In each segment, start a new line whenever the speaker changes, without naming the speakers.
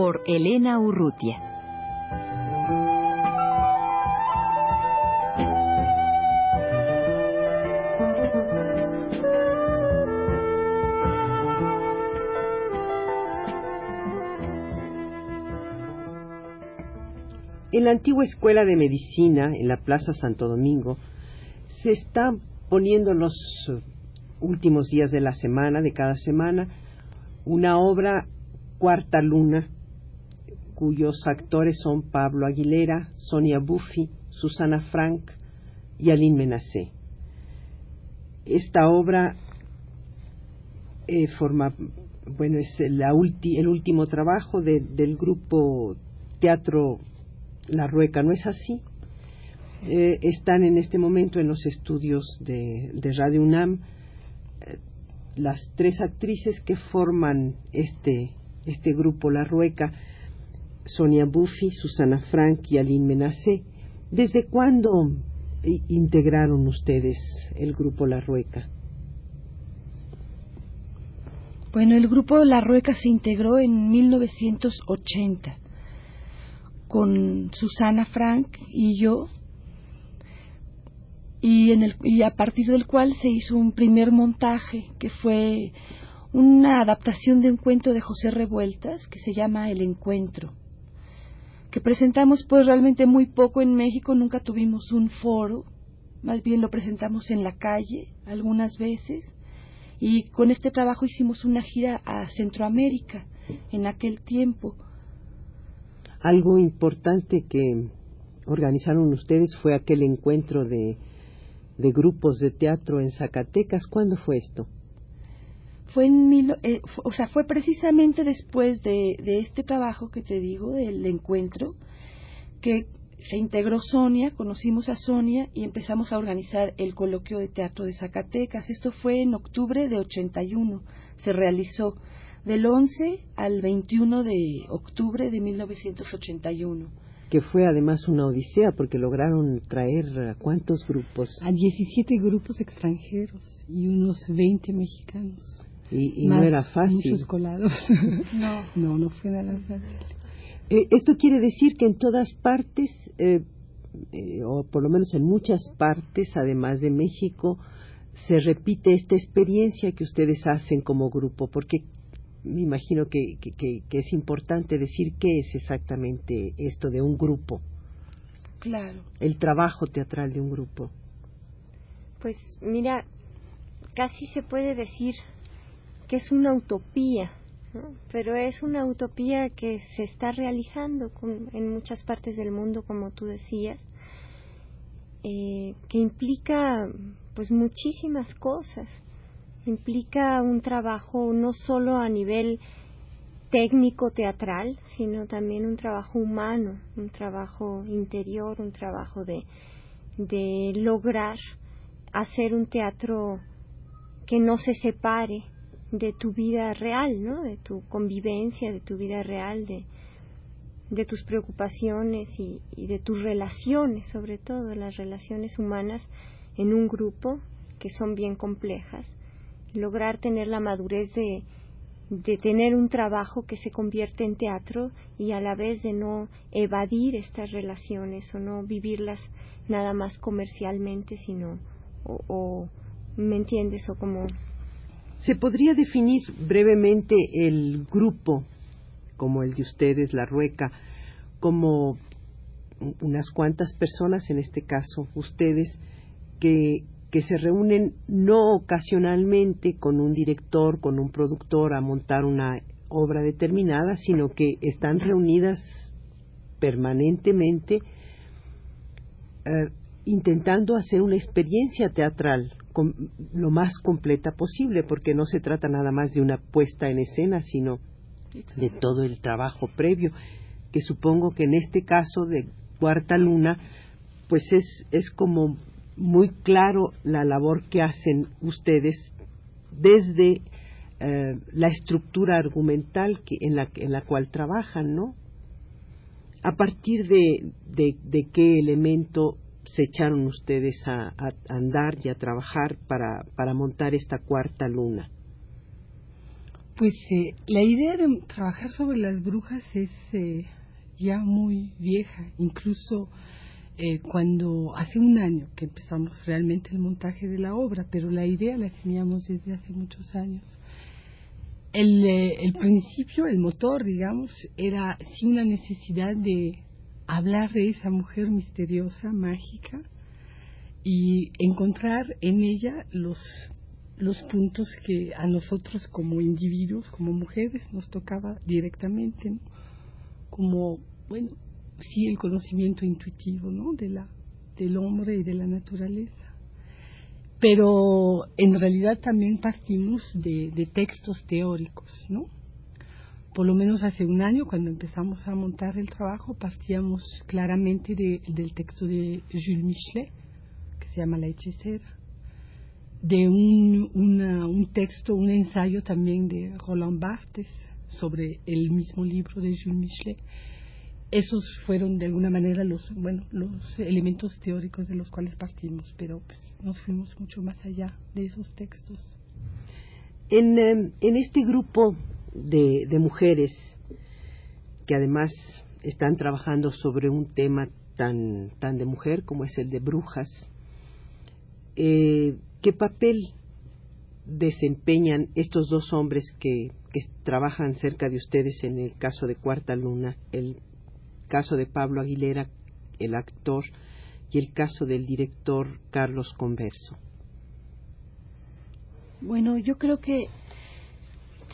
Por Elena Urrutia.
En la antigua escuela de medicina, en la Plaza Santo Domingo, se está poniendo los últimos días de la semana, de cada semana, una obra Cuarta Luna, cuyos actores son Pablo Aguilera, Sonia Buffi, Susana Frank y Aline Menacé. Esta obra eh, forma, bueno, es la el último trabajo del grupo Teatro La Rueca, ¿no es así? Eh, están en este momento en los estudios de, Radio UNAM eh, las tres actrices que forman este, este grupo La Rueca, Sonia Buffy, Susana Frank y Aline Menacé. ¿Desde cuándo integraron ustedes el grupo La Rueca?
Bueno, el grupo La Rueca se integró en 1980 con Susana Frank y yo y, en el, y a partir del cual se hizo un primer montaje que fue una adaptación de un cuento de José Revueltas que se llama El Encuentro, que presentamos pues realmente muy poco en México, nunca tuvimos un foro, más bien lo presentamos en la calle algunas veces y con este trabajo hicimos una gira a Centroamérica en aquel tiempo.
Algo importante que organizaron ustedes fue aquel encuentro de de grupos de teatro en Zacatecas. ¿Cuándo fue esto?
Fue en eh, o sea, fue precisamente después de, de este trabajo que te digo, del encuentro, que se integró Sonia, conocimos a Sonia y empezamos a organizar el coloquio de teatro de Zacatecas. Esto fue en octubre de 81, se realizó del 11 al 21 de octubre de 1981
que fue además una odisea porque lograron traer a cuántos grupos?
A 17 grupos extranjeros y unos 20 mexicanos.
Y, no era fácil.
Muchos colados. no. no, no fue nada fácil.
Eh, esto quiere decir que en todas partes, eh, eh, o por lo menos en muchas partes, además de México, se repite esta experiencia que ustedes hacen como grupo, porque me imagino que, que, es importante decir qué es exactamente esto de un grupo.
Claro.
El trabajo teatral de un grupo.
Pues mira, casi se puede decir que es una utopía, pero es una utopía que se está realizando en muchas partes del mundo, como tú decías, eh, que implica pues muchísimas cosas. Implica un trabajo no solo a nivel técnico teatral, sino también un trabajo humano, un trabajo interior, un trabajo de, de lograr hacer un teatro que no se separe de tu vida real, ¿no? De tu convivencia, de tu vida real, de, de tus preocupaciones y, de tus relaciones, sobre todo las relaciones humanas en un grupo que son bien complejas lograr tener la madurez de, de tener un trabajo que se convierte en teatro y a la vez de no evadir estas relaciones o no vivirlas nada más comercialmente, sino o, ¿me entiendes? O como
¿Se podría definir brevemente el grupo como el de ustedes, la Rueca, como unas cuantas personas, en este caso ustedes, que que se reúnen no ocasionalmente con un director, con un productor a montar una obra determinada, sino que están reunidas permanentemente eh, intentando hacer una experiencia teatral lo más completa posible, porque no se trata nada más de una puesta en escena, sino de todo el trabajo previo, que supongo que en este caso de Cuarta Luna, pues es, es como muy claro la labor que hacen ustedes desde eh, la estructura argumental que, en, la, en la cual trabajan, ¿no? A partir de, de, qué elemento se echaron ustedes a, andar y a trabajar para, para montar esta cuarta luna?
Pues eh, la idea de trabajar sobre las brujas es eh, ya muy vieja, incluso cuando hace un año que empezamos realmente el montaje de la obra, pero la idea la teníamos desde hace muchos años. Eh, el, principio, el motor, digamos, era sí una necesidad de hablar de esa mujer misteriosa, mágica, y encontrar en ella los, los puntos que a nosotros como individuos, como mujeres, nos tocaba directamente, como, bueno, sí el conocimiento intuitivo, ¿no? De del hombre y de la naturaleza pero en realidad también partimos de, textos teóricos, ¿no? Por lo menos hace un año, cuando empezamos a montar el trabajo, partíamos claramente del texto de Jules Michelet, que se llama La hechicera, de un, un texto, un ensayo también de Roland Barthes sobre el mismo libro de Jules Michelet, esos fueron de alguna manera los bueno los elementos teóricos de los cuales partimos pero pues nos fuimos mucho más allá de esos textos.
En, em, en este grupo de, mujeres que además están trabajando sobre un tema tan tan de mujer como es el de brujas eh, qué papel desempeñan estos dos hombres que, que trabajan cerca de ustedes en el caso de Cuarta Luna, el caso de Pablo Aguilera, el actor, y el caso del director Carlos Converso?
Bueno, yo creo que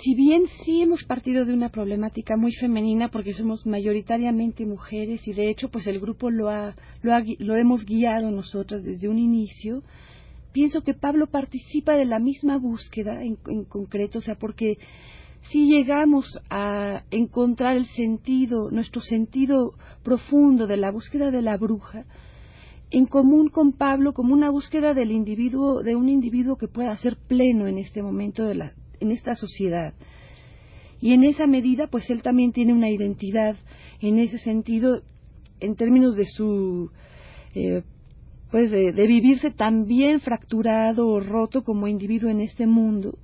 si bien sí hemos partido de una problemática muy femenina porque somos mayoritariamente mujeres y de hecho pues el grupo lo ha, lo, lo hemos guiado nosotras desde un inicio, pienso que Pablo participa de la misma búsqueda en, en concreto, o sea, porque si llegamos a encontrar el sentido, nuestro sentido profundo de la búsqueda de la bruja, en común con Pablo como una búsqueda del individuo, de un individuo que pueda ser pleno en este momento de la, en esta sociedad. Y en esa medida, pues él también tiene una identidad en ese sentido, en términos de su, eh, pues de, vivirse tan bien fracturado o roto como individuo en este mundo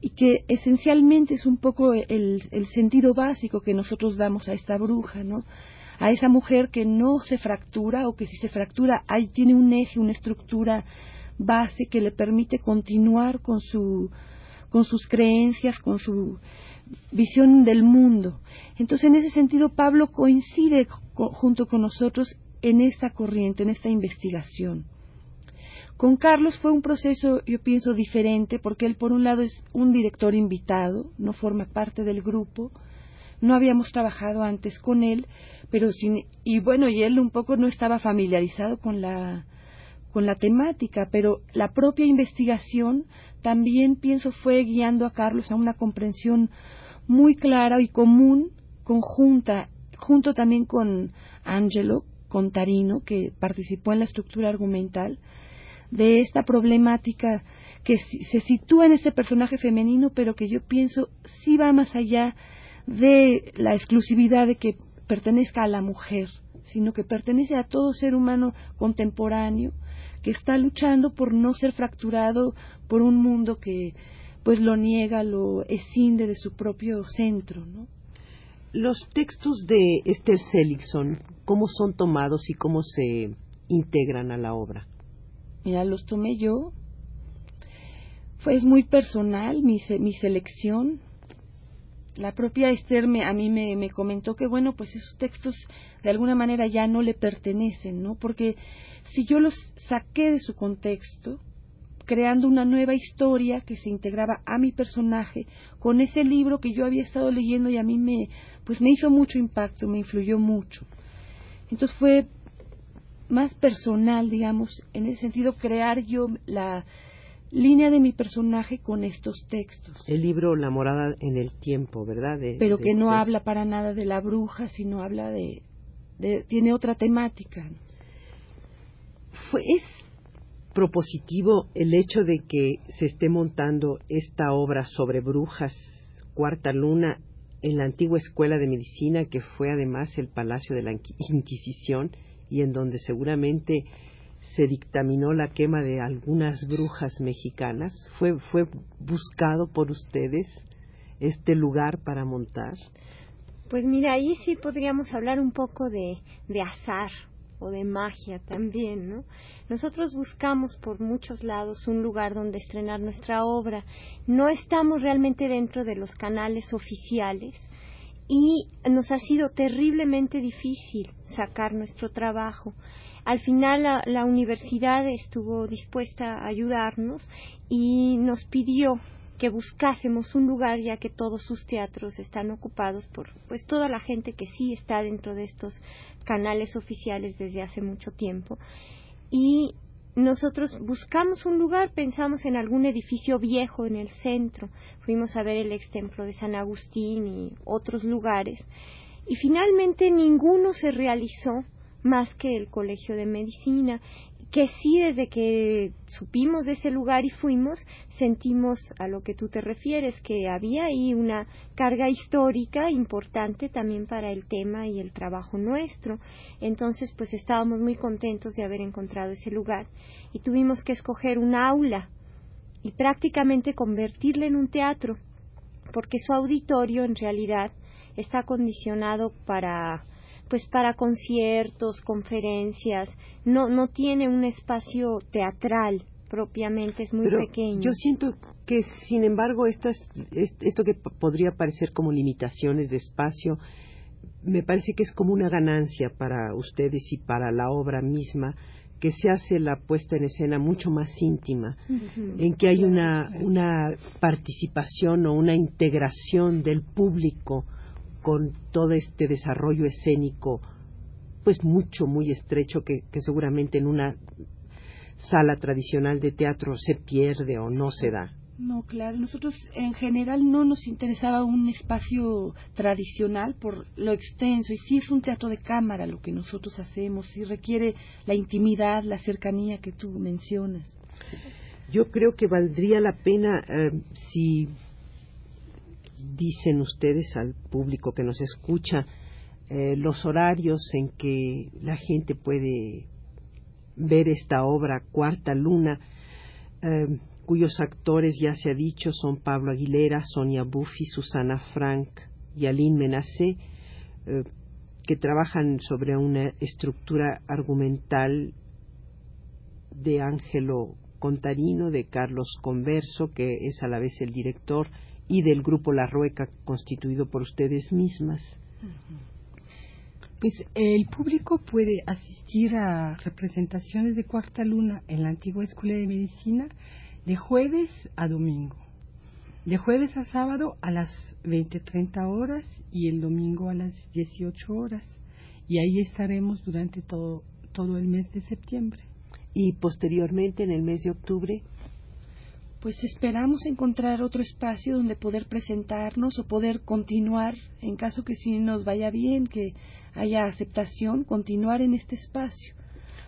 y que esencialmente es un poco el, sentido básico que nosotros damos a esta bruja, ¿no? A esa mujer que no se fractura o que si se fractura ahí tiene un eje, una estructura base que le permite continuar con su con sus creencias, con su visión del mundo. Entonces, en ese sentido, Pablo coincide junto con nosotros en esta corriente, en esta investigación. Con Carlos fue un proceso, yo pienso, diferente, porque él, por un lado, es un director invitado, no forma parte del grupo, no habíamos trabajado antes con él, pero sin, y bueno, y él un poco no estaba familiarizado con la, con la temática, pero la propia investigación también pienso fue guiando a Carlos a una comprensión muy clara y común, conjunta, junto también con Angelo Contarino, que participó en la estructura argumental, de esta problemática que se sitúa en este personaje femenino, pero que yo pienso sí va más allá de la exclusividad de que pertenezca a la mujer, sino que pertenece a todo ser humano contemporáneo que está luchando por no ser fracturado por un mundo que pues lo niega, lo escinde de su propio centro, ¿no?
Los textos de Esther Seligson, ¿cómo son tomados y cómo se integran a la obra?
Mira, los tomé yo. Fue muy personal mi, mi selección. La propia Esther me, a mí me, me comentó que, bueno, pues esos textos de alguna manera ya no le pertenecen, ¿no? Porque si yo los saqué de su contexto, creando una nueva historia que se integraba a mi personaje con ese libro que yo había estado leyendo y a mí me pues me hizo mucho impacto, me influyó mucho. Entonces fue más personal, digamos, en ese sentido, crear yo la línea de mi personaje con estos textos.
El libro La morada en el tiempo, ¿verdad?
Pero que no habla para nada de la bruja, sino habla de... tiene otra temática.
Fue, es propositivo el hecho de que se esté montando esta obra sobre brujas, Cuarta Luna, en la antigua escuela de medicina que fue además el Palacio de la Inquisición y en donde seguramente se dictaminó la quema de algunas brujas mexicanas. ¿Fue, fue buscado por ustedes este lugar para montar?
Pues mira, ahí sí podríamos hablar un poco de, de azar o de magia también, ¿no? Nosotros buscamos por muchos lados un lugar donde estrenar nuestra obra. No estamos realmente dentro de los canales oficiales y nos ha sido terriblemente difícil sacar nuestro trabajo. Al final la, universidad estuvo dispuesta a ayudarnos y nos pidió que buscásemos un lugar ya que todos sus teatros están ocupados por pues toda la gente que sí está dentro de estos canales oficiales desde hace mucho tiempo y nosotros buscamos un lugar, pensamos en algún edificio viejo en el centro, fuimos a ver el ex templo de San Agustín y otros lugares, y finalmente ninguno se realizó más que el Colegio de Medicina, que sí desde que supimos de ese lugar y fuimos, sentimos a lo que tú te refieres, que había ahí una carga histórica importante también para el tema y el trabajo nuestro. Entonces, pues estábamos muy contentos de haber encontrado ese lugar y tuvimos que escoger un aula y prácticamente convertirla en un teatro, porque su auditorio en realidad está condicionado para pues para conciertos, conferencias, no no tiene un espacio teatral propiamente, es muy pequeño.
Yo siento que, sin embargo, estas, esto que podría parecer como limitaciones de espacio, me parece que es como una ganancia para ustedes y para la obra misma, que se hace la puesta en escena mucho más íntima, en que hay una, una participación o una integración del público con todo este desarrollo escénico, pues mucho, muy estrecho, que, seguramente en una sala tradicional de teatro se pierde o no se da.
No, claro, nosotros en general no nos interesaba un espacio tradicional por lo extenso y sí es un teatro de cámara lo que nosotros hacemos, y requiere la intimidad, la cercanía que tú mencionas.
Yo creo que valdría la pena eh, si dicen ustedes al público que nos escucha eh, los horarios en que la gente puede ver esta obra Cuarta Luna, eh, cuyos actores ya se ha dicho son Pablo Aguilera, Sonia Buffy, Susana Frank y Aline Menacé, eh, que trabajan sobre una estructura argumental de Ángelo Contarino, de Carlos Converso, que es a la vez el director, y del grupo La Rueca constituido por ustedes mismas.
Pues el público puede asistir a representaciones de Cuarta Luna en la antigua Escuela de Medicina de jueves a domingo. De jueves a sábado a las 20-30 horas y el domingo a las 18 horas. Y ahí estaremos durante todo, todo el mes de septiembre.
Y posteriormente, en el mes de octubre,
pues esperamos encontrar otro espacio donde poder presentarnos o poder continuar, en caso que sí nos vaya bien, que haya aceptación, continuar en este espacio.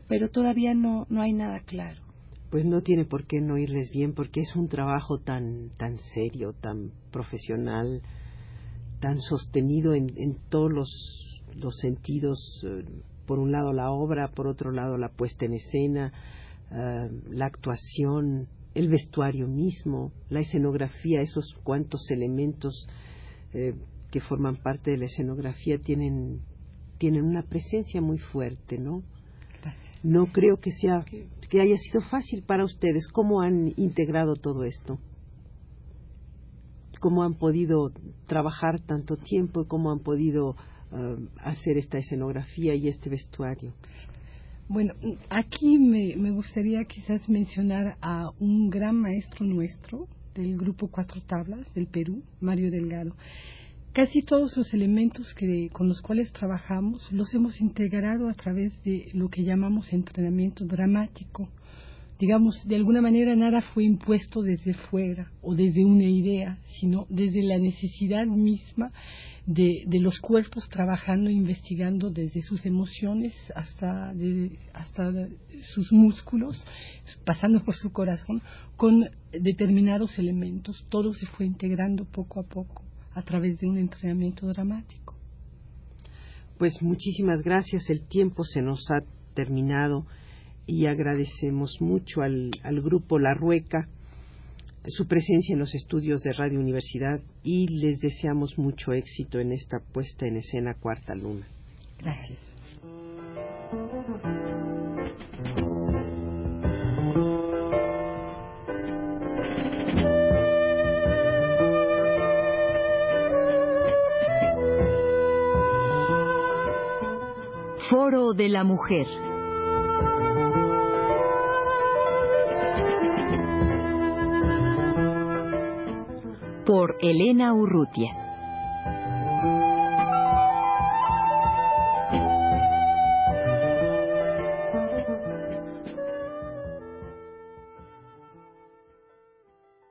Pero todavía no, no hay nada claro.
Pues no tiene por qué no irles bien, porque es un trabajo tan, tan serio, tan profesional, tan sostenido en, en todos los, los sentidos. Eh, por un lado la obra, por otro lado la puesta en escena, eh, la actuación, el vestuario mismo, la escenografía, esos cuantos elementos eh, que forman parte de la escenografía tienen, tienen una presencia muy fuerte, ¿no? No creo que sea que haya sido fácil para ustedes. ¿Cómo han integrado todo esto? ¿Cómo han podido trabajar tanto tiempo? ¿Cómo han podido eh, hacer esta escenografía y este vestuario?
Bueno, aquí me, me gustaría quizás mencionar a un gran maestro nuestro del grupo Cuatro Tablas del Perú, Mario Delgado. Casi todos los elementos que, con los cuales trabajamos los hemos integrado a través de lo que llamamos entrenamiento dramático. Digamos, de alguna manera nada fue impuesto desde fuera o desde una idea, sino desde la necesidad misma de, de los cuerpos trabajando, investigando desde sus emociones hasta, hasta sus músculos, pasando por su corazón, con determinados elementos. Todo se fue integrando poco a poco a través de un entrenamiento dramático.
Pues muchísimas gracias, el tiempo se nos ha terminado y agradecemos mucho al, al grupo La Rueca su presencia en los estudios de Radio Universidad y les deseamos mucho éxito en esta puesta en escena Cuarta Luna.
Gracias.
Foro de la Mujer. Por Elena Urrutia.